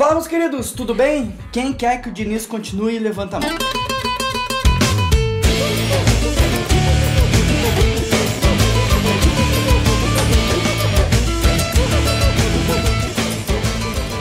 Fala, meus queridos, tudo bem? Quem quer que o Diniz continue, levanta a mão.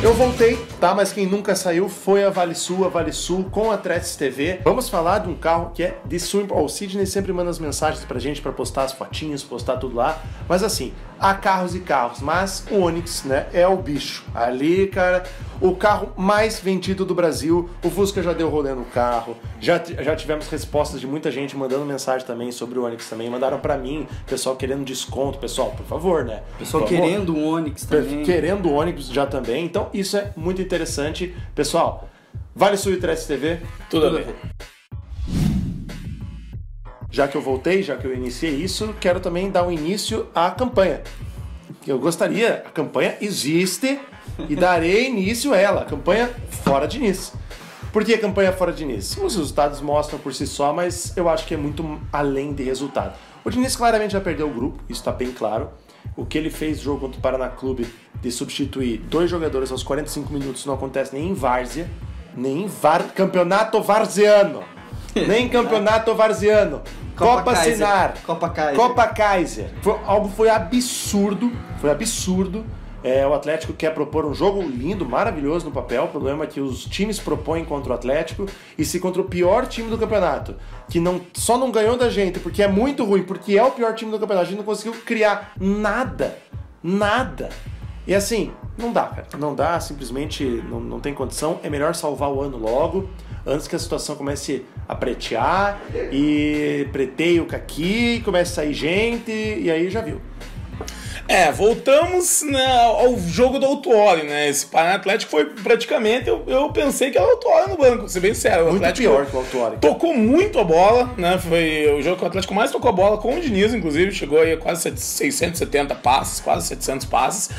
Eu voltei, tá? Mas quem nunca saiu foi a Vale Sul, a Vale Sul com a Tretes TV. Vamos falar de um carro que é de sua... Ó, o Sidney sempre manda as mensagens pra gente pra postar as fotinhas, postar tudo lá. Mas assim, há carros e carros, mas o Onix, né, é o bicho. Ali, cara, o carro mais vendido do Brasil. O Fusca já deu rolê no carro. Já, já tivemos respostas de muita gente mandando mensagem também sobre o Onix também. Mandaram pra mim, pessoal querendo desconto. Pessoal, por favor, né? Pessoal favor. querendo um Onix também. Querendo o ônibus já também. Então, isso é muito interessante. Pessoal, Vale Sul e TV, Tudo a ver. Já que eu voltei, já que eu iniciei isso, quero também dar um início à campanha. Eu gostaria, a campanha existe e darei início a ela, a campanha Fora de Nice. Por que a campanha Fora de Nice? Os resultados mostram por si só, mas eu acho que é muito além de resultado. O Diniz claramente já perdeu o grupo, isso está bem claro. O que ele fez no jogo contra o Paraná Clube de substituir dois jogadores aos 45 minutos não acontece nem em Várzea, nem em var... campeonato varziano. Nem campeonato varziano. Copa Copa, Kaiser. Copa Kaiser. Copa Kaiser. Foi, algo foi absurdo. Foi absurdo. É, o Atlético quer propor um jogo lindo, maravilhoso no papel. O problema é que os times propõem contra o Atlético e se contra o pior time do campeonato, que não, só não ganhou da gente porque é muito ruim, porque é o pior time do campeonato, a gente não conseguiu criar nada. Nada. E assim, não dá, cara. Não dá, simplesmente não, não tem condição. É melhor salvar o ano logo, antes que a situação comece a pretear e preteie o caqui, comece a sair gente, e aí já viu. É, voltamos né, ao jogo do Autuori, né? Esse Paraná Atlético foi praticamente. Eu, eu pensei que era o Autuori no banco, ser bem sério. O Muito Atlético pior que o Autuori. Tocou muito a bola, né? Foi o jogo que o Atlético mais tocou a bola com o Diniz, inclusive. Chegou aí a quase 670 passes, quase 700 passes.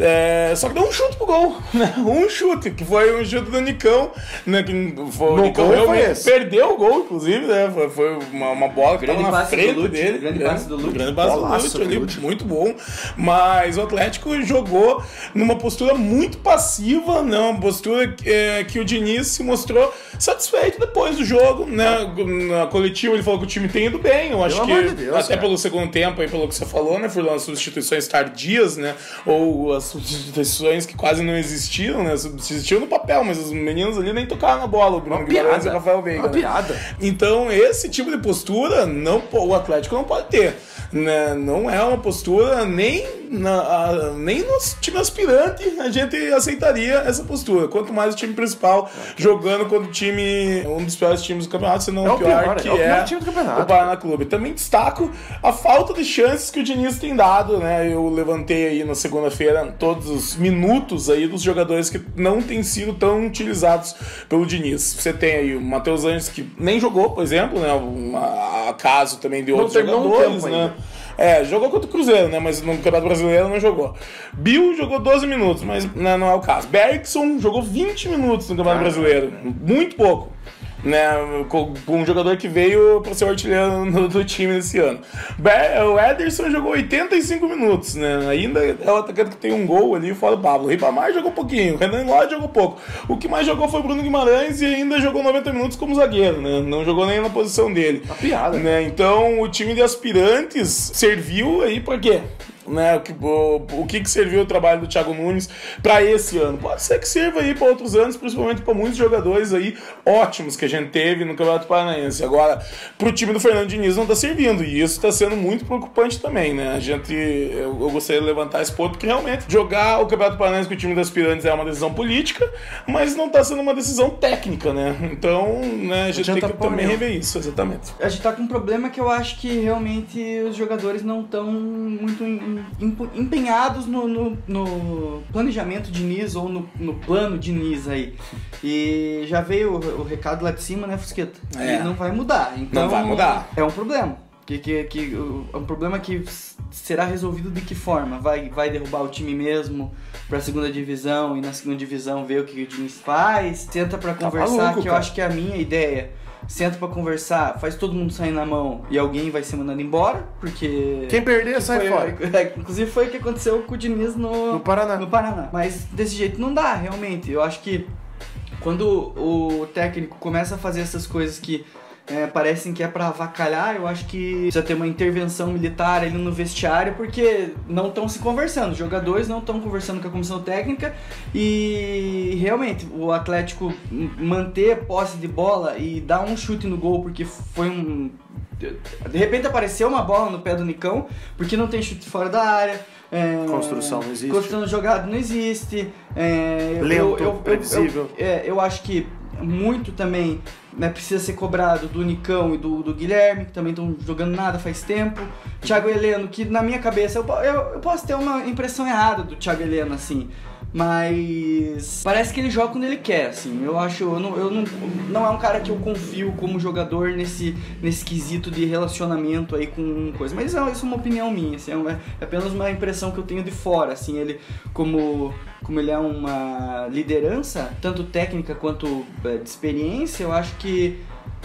É, só que deu um chute pro gol, né? Um chute, que foi um chute do Nicão, né? Que foi, o No Nicão gol foi realmente esse. perdeu o gol, inclusive, né? Foi, foi uma, uma bola que Grande tava na frente Lute, dele. grande passe do Lute. Grande passe do Lute ali, Lute. muito bom. Mas o Atlético jogou numa postura muito passiva, né? Uma postura é, que o Diniz se mostrou satisfeito depois do jogo, né? Na coletiva ele falou que o time tem ido bem. Eu acho que Deus, até cara. pelo segundo tempo aí, pelo que você falou, né? Foram as substituições tardias, né? Ou as substituições que quase não existiam, né? Existiam no papel, mas os meninos ali nem tocaram na bola. O Bruno Uma Guimarães e piada. o Rafael Veiga. Uma né? piada. Então, esse tipo de postura não, o Atlético não pode ter. Né? Não é uma postura nem, na, a- nem no time aspirante a gente aceitaria essa postura. Quanto mais o time principal jogando contra o time, um dos piores times do campeonato, se não É o pior, pior, que é o pior é time do campeonato. o Paraná Clube. Também destaco a falta de chances que o Diniz tem dado, né? Eu levantei aí na segunda-feira todos os minutos aí dos jogadores que não têm sido tão utilizados pelo Diniz. Você tem aí o Matheus Anjos que nem jogou, por exemplo, né? Uma, caso também de Não outros um jogadores, né? ainda. É, jogou contra o Cruzeiro, né? Mas no Campeonato Brasileiro não jogou. Bill jogou 12 minutos, mas né, não é o caso. Bergson jogou 20 minutos no Campeonato Brasileiro. Muito pouco. Né, com, com um jogador que veio para ser o artilheiro do time nesse ano. O Ederson jogou 85 minutos, né? Ainda é o atacante que tem um gol ali fora do Pablo. Ribamar jogou pouquinho, o Renan Lodge jogou pouco. O que mais jogou foi o Bruno Guimarães e ainda jogou 90 minutos como zagueiro, né? Não jogou nem na posição dele. Uma piada. Né? Então o time de aspirantes serviu aí pra quê? Né? O, que, o, o que que serviu o trabalho do Thiago Nunes pra esse ano? Pode ser que sirva aí pra outros anos, principalmente pra muitos jogadores aí ótimos que a gente teve no Campeonato Paranaense. Agora, pro time do Fernando Diniz não tá servindo e isso tá sendo muito preocupante também, né? A gente, eu, eu gostaria de levantar esse ponto porque realmente jogar o Campeonato Paranaense com o time de aspirantes é uma decisão política, mas não tá sendo uma decisão técnica, né? Então, né, a gente tem que também mesmo. rever isso, exatamente. A gente tá com um problema que eu acho que realmente os jogadores não estão muito em- empenhados no, no- no planejamento de Nis ou no, no plano de Nis aí. E já veio o, o recado lá de cima, né, Fusqueta? É. E não vai mudar. Então, vai mudar. É um problema. Que, que, que, é um problema que será resolvido de que forma? Vai, vai derrubar o time mesmo pra segunda divisão e na segunda divisão ver o que o Diniz faz? Tenta pra conversar, maluco, que eu cara. acho que é a minha ideia. Senta pra conversar, faz todo mundo sair na mão e alguém vai ser mandado embora, porque. Quem perder, sai foi, fora. é, inclusive foi o que aconteceu com o Diniz no, No Paraná. no Paraná. Mas desse jeito não dá, realmente. Eu acho que quando o técnico começa a fazer essas coisas que é, parecem que é pra avacalhar, eu acho que precisa ter uma intervenção militar ali no vestiário, porque não estão se conversando. Os jogadores não estão conversando com a comissão técnica e realmente o Atlético manter posse de bola e dar um chute no gol porque foi um. De repente apareceu uma bola no pé do Nicão, porque não tem chute fora da área. é, Construção não existe. Construção jogada não existe. é, eu- Lento, eu- eu- eu- previsível. é, eu acho que muito também né, precisa ser cobrado do Nicão e do, do Guilherme, que também estão jogando nada faz tempo. Thiago Heleno, que na minha cabeça eu, eu, eu posso ter uma impressão errada do Thiago Heleno, assim. Mas parece que ele joga quando ele quer, assim. Eu acho, eu não, eu não, não é um cara que eu confio como jogador nesse, nesse quesito de relacionamento aí com coisa. Mas isso é, isso é uma opinião minha, assim, é, uma- é apenas uma impressão que eu tenho de fora, assim. Ele, como, como ele é uma liderança, tanto técnica quanto é, de experiência, eu acho que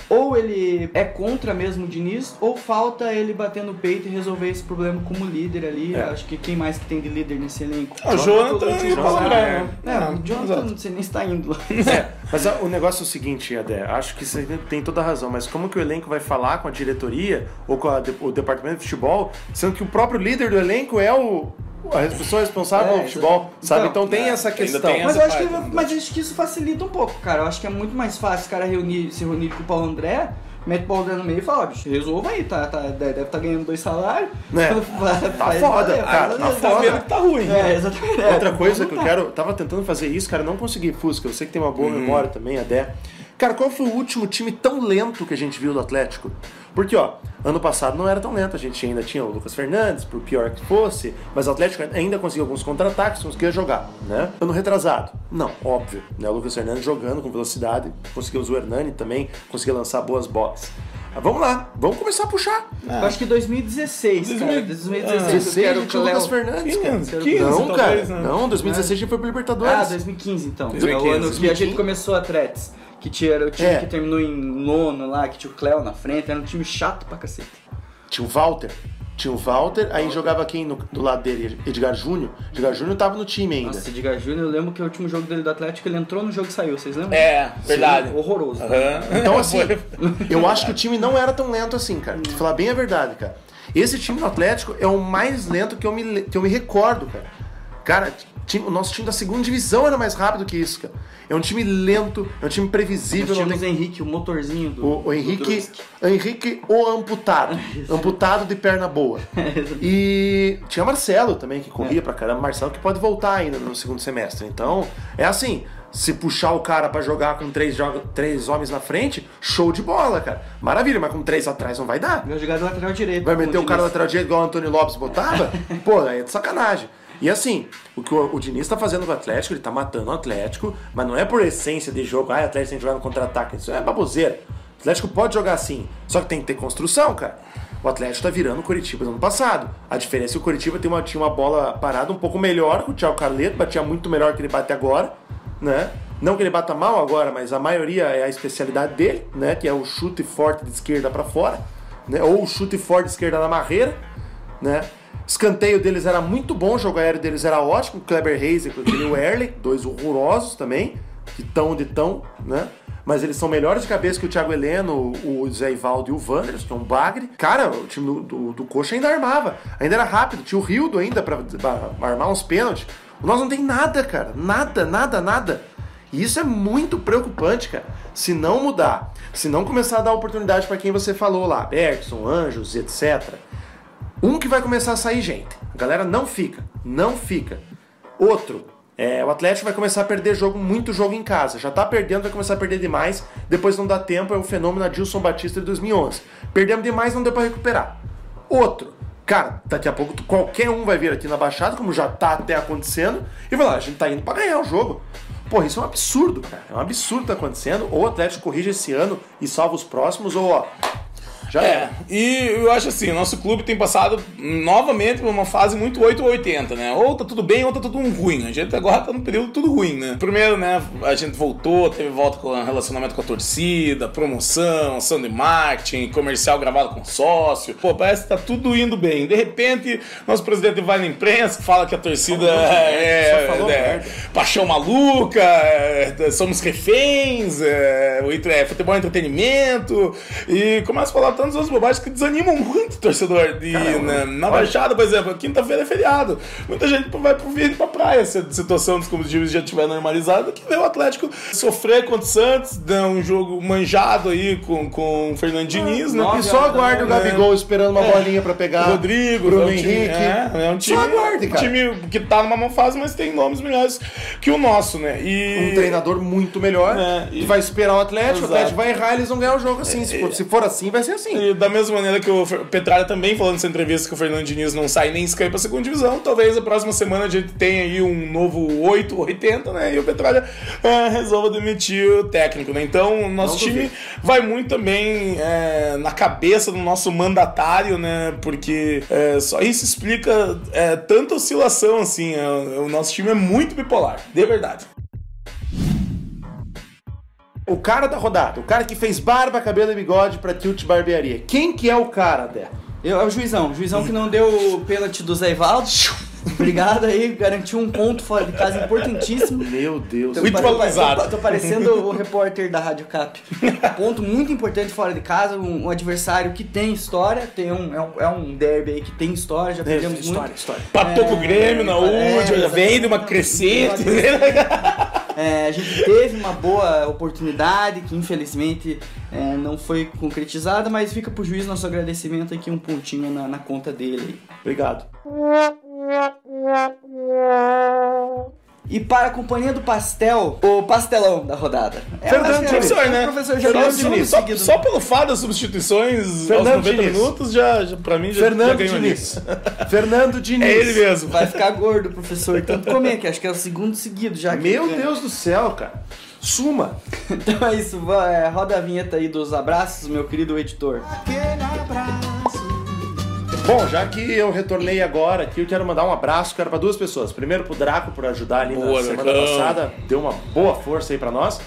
ou ele é contra mesmo o Diniz, ou falta ele bater no peito e resolver esse problema como líder ali. É. Acho que quem mais que tem de líder nesse elenco? Ah, o Jonathan e o Paulo André, né? É, Ah, o Jonathan não sei nem se tá indo lá. É, mas a- o negócio é o seguinte, Adé, acho que você tem toda a razão, mas como que o elenco vai falar com a diretoria ou com a o departamento de futebol, sendo que o próprio líder do elenco é o a pessoa responsável É, pelo futebol, exato. sabe? Então, Então tem é, essa questão. tem Mas essa eu acho que, parte, né? mas eu acho que isso facilita um pouco, cara. Eu acho que é muito mais fácil os caras reunir, se reunir com o Paulo André, mete o Paulo André no meio e fala, ó, bicho, resolva aí, tá, tá, deve estar ganhando dois salários. É. Faz- faz foda, cara, tá. Tá foda. vendo que tá ruim. É, exatamente. É, Outra coisa que eu tá. quero. Tava tentando fazer isso, cara, não consegui. Fusca, eu sei que tem uma boa memória também, Adé. Cara, qual foi o último time tão lento que a gente viu do Atlético? Porque, ó, ano passado não era tão lento, a gente ainda tinha o Lucas Fernandes, por pior que fosse, mas o Atlético ainda conseguiu alguns contra-ataques, conseguia jogar, né? Ano retrasado, não, óbvio, né? O Lucas Fernandes jogando com velocidade, conseguimos o Hernani também, conseguia lançar boas bolas. Mas vamos lá, vamos começar a puxar. Eu acho que 2016, cara. 2000 2016, eu 16 a quero gente que o tinha o Lucas. Fernandes, cara. 15, 15 não, talvez, cara, né? não, 2016 a gente foi pro Libertadores. Ah, 2015 então. 2015, é o ano que a 2015. gente começou a Atletis. Que tinha, era o time É. que terminou em nono lá, que tinha o Cléo na frente, era um time chato pra cacete. Tinha o Walter. Tinha o Walter, aí jogava quem no- do lado dele? Edgar Júnior. Edgar Júnior tava no time ainda. Nossa, Edgar Júnior, eu lembro que o último jogo dele do Atlético, ele entrou no jogo e saiu, vocês lembram? É, verdade. Horroroso. Aham. Então, assim, eu acho que o time não era tão lento assim, cara. Pra falar bem a verdade, cara. Esse time do Atlético é o mais lento que eu me, que eu me recordo, cara. Cara, time- o nosso time da segunda divisão era mais rápido que isso, cara. É um time lento, é um time previsível. Nós tínhamos tem... o Henrique, o motorzinho do. O, o do Henrique, Druski. Henrique o amputado. amputado de perna boa. E tinha Marcelo também, que corria pra caramba. Marcelo que pode voltar ainda no segundo semestre. Então, é assim. Se puxar o cara pra jogar com três, joga, três homens na frente, show de bola, cara. Maravilha, mas com três atrás não vai dar. Vai jogar do lateral direito. Vai meter o cara lateral direito igual o Antônio Lopes botava? Pô, aí é de sacanagem. E assim, o que o, o Diniz tá fazendo com o Atlético, ele tá matando o Atlético, mas não é por essência de jogo, ah, o Atlético tem que jogar no contra-ataque. Isso é baboseira. O Atlético pode jogar assim, só que tem que ter construção, cara. O Atlético tá virando o Coritiba do ano passado. A diferença é que o Coritiba tem uma, tinha uma bola parada um pouco melhor o Thiago Carleto, batia muito melhor que ele bate agora, né? Não que ele bata mal agora, mas a maioria é a especialidade dele, né? Que é o chute forte de esquerda para fora, né? Ou o chute forte de esquerda na marreira, né? Escanteio deles era muito bom, o jogo aéreo deles era ótimo. O Kleber Reis e o Erle, dois horrorosos também, que tão onde tão, né? Mas eles são melhores de cabeça que o Thiago Heleno, o Zé Ivaldo e o Wanderers, que é um bagre. Cara, o time do, do, do Coxa ainda armava. Ainda era rápido. Tinha o Rildo ainda pra, pra armar uns pênaltis. O nosso não tem nada, cara. Nada, nada, nada. E isso é muito preocupante, cara. Se não mudar, se não começar a dar oportunidade para quem você falou lá, Bergson, Anjos, etc. Um que vai começar a sair gente. A galera não fica, não fica. Outro, é, o Atlético vai começar a perder jogo, muito jogo em casa. Já tá perdendo, vai começar a perder demais. Depois não dá tempo, é o fenômeno Adilson Batista de 2011. Perdemos demais, não deu para recuperar. Outro, cara, daqui a pouco qualquer um vai vir aqui na Baixada, como já tá até acontecendo, e vai lá, a gente tá indo para ganhar o jogo. Porra, isso é um absurdo, cara. É um absurdo que tá acontecendo. Ou o Atlético corrige esse ano e salva os próximos, ou ó, Já É, e eu acho assim, o nosso clube tem passado novamente por uma fase muito 8 ou 80, né? Ou tá tudo bem, ou tá tudo ruim. A gente agora tá num período tudo ruim, né? Primeiro, né, a gente voltou, teve volta com relacionamento com a torcida, promoção, ação de marketing, comercial gravado com sócio. Pô, parece que tá tudo indo bem. De repente, nosso presidente vai na imprensa, fala que a torcida é, só falou é, merda. paixão maluca, é, somos reféns, é, é, futebol é entretenimento, e começa a falar tantas outras bobagens que desanimam muito o torcedor. E na, na Baixada, por exemplo, quinta-feira é feriado. Muita gente vai pro vir pra praia se a situação dos combustíveis já estiver normalizada, que vê o Atlético sofrer contra o Santos, dar um jogo manjado aí com, com o Fernando Diniz, né? E só aguarde o né? Gabigol esperando uma bolinha pra pegar. Rodrigo, Bruno é um time, Henrique. É, é um time, Só aguarde, cara. time que tá numa má fase, mas tem nomes melhores que o nosso, né? E Um treinador muito melhor, É, e- que vai esperar o Atlético, o. Atlético vai errar, eles vão ganhar o jogo assim. Se for assim, vai ser assim. E da mesma maneira que o Petralha também falando nessa entrevista que o Fernando Diniz não sai nem escapa pra segunda divisão, talvez a próxima semana a gente tenha aí um novo 8 ou 80, né? E o Petralha é, resolva demitir o técnico, né? Então o nosso Não time duvido. vai muito também é, na cabeça do nosso mandatário, né? Porque é, só isso explica é, tanta oscilação assim. é, o nosso time é muito bipolar, de verdade. O cara da rodada, o cara que fez barba, cabelo e bigode pra Tilt Barbearia. Quem que é o cara, Dé? Eu, é o juizão, o juizão que não deu o pênalti do Zé Ivaldo. Obrigado aí, garantiu um ponto fora de casa importantíssimo. Meu Deus. Muito Tô- valorizado. Tô, tô parecendo o repórter da Rádio Cap. Ponto muito importante fora de casa, um, um adversário que tem história, tem um, é, um, é um derby aí que tem história, já perdemos história, muito. história. Patou com o Grêmio na é, última, já veio de uma exatamente. crescente. É, a gente teve uma boa oportunidade que infelizmente é, não foi concretizada, mas fica pro juiz nosso agradecimento aqui, um pontinho na, na conta dele. Obrigado. E para a companhia do pastel, o pastelão da rodada. É, Fernando é- Professor, é, né? Professor, já Fernando Diniz, Só, só pelo fato das substituições Fernando aos 90 Diniz. minutos, já, já, pra mim, já, já Fernando ganhou Diniz. Fernando Diniz. É ele mesmo. Vai ficar gordo, professor. Tanto comer, que acho que é o segundo seguido já. Meu. Deus do céu, cara. Suma. Então é isso, é, roda a vinheta aí dos abraços, meu querido editor. Bom, já que eu retornei agora aqui, eu quero mandar um abraço, cara, para duas pessoas. Primeiro pro Draco por ajudar ali Boa, na semana Dracão. passada, deu uma boa força aí pra nós.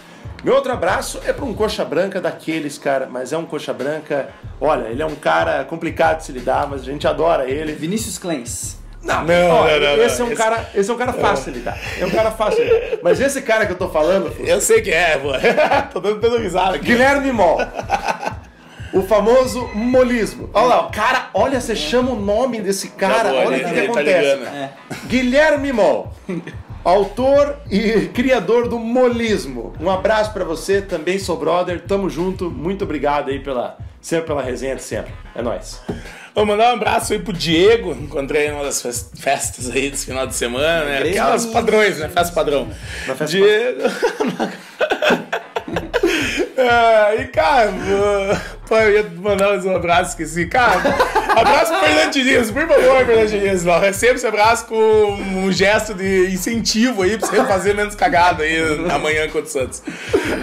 Meu outro abraço é pra um coxa branca daqueles, cara, mas é um coxa branca. Olha, ele é um cara complicado de se lidar, mas a gente adora ele. Vinícius Clens. Não, Não, olha, não, não, esse não. é um cara, esse é um cara fácil de lidar. É um cara fácil de lidar. Mas esse cara que eu tô falando, Eu sei que é, pô. Tô dando, dando risada aqui. Guilherme Mol. O famoso molismo. Olha lá, o cara, olha, você chama o nome desse cara, Tá olha o ele- que, que tá acontece. ligando. É. Guilherme Mol, autor e criador do molismo. Um abraço pra você, também sou brother, tamo junto, muito obrigado aí pela, sempre pela resenha de sempre. É nóis. Vou mandar um abraço aí pro Diego, encontrei em uma das fes- festas aí desse final de semana, né? Aquelas padrões, né? Festa padrão. Na festa Diego. É, e cara, pô, eu ia mandar um abraço, esqueci. Cara, abraço pro Fernando Diniz, por favor, Fernando Diniz. Não, receba esse abraço com um gesto de incentivo aí pra você fazer menos cagada aí amanhã contra o Santos.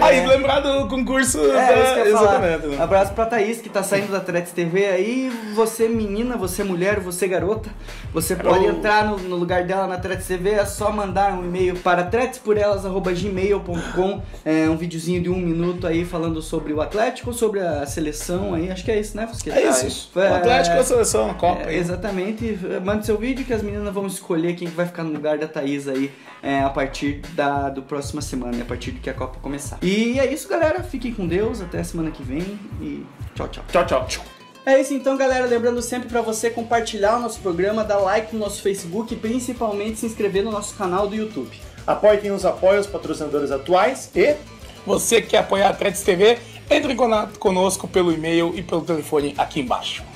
Aí, lembrar do concurso É, da... Exatamente. né? Abraço pra Thaís, que tá saindo da Tretes TV aí. Você menina, você mulher, você garota, você pode entrar no, no lugar dela na Tretes TV, é só mandar um e-mail para tretesporelas.gmail.com é, um videozinho de um minuto aí falando sobre o Atlético, sobre a seleção aí, acho que é isso, né, Fusqueta? É isso. É, O Atlético é a seleção, a Copa. É, exatamente. Mande seu vídeo que as meninas vão escolher quem que vai ficar no lugar da Thaís aí é, a partir da do próxima semana, a partir de que a Copa começar. E é isso, galera. Fiquem com Deus. Até a semana que vem. E tchau, tchau. Tchau, tchau. É isso então, galera. Lembrando sempre pra você compartilhar o nosso programa, dar like no nosso Facebook e principalmente se inscrever no nosso canal do YouTube. Apoie quem nos apoia, os patrocinadores atuais e Você que quer apoiar a Atletis TV, entre em contato conosco pelo e-mail e pelo telefone aqui embaixo.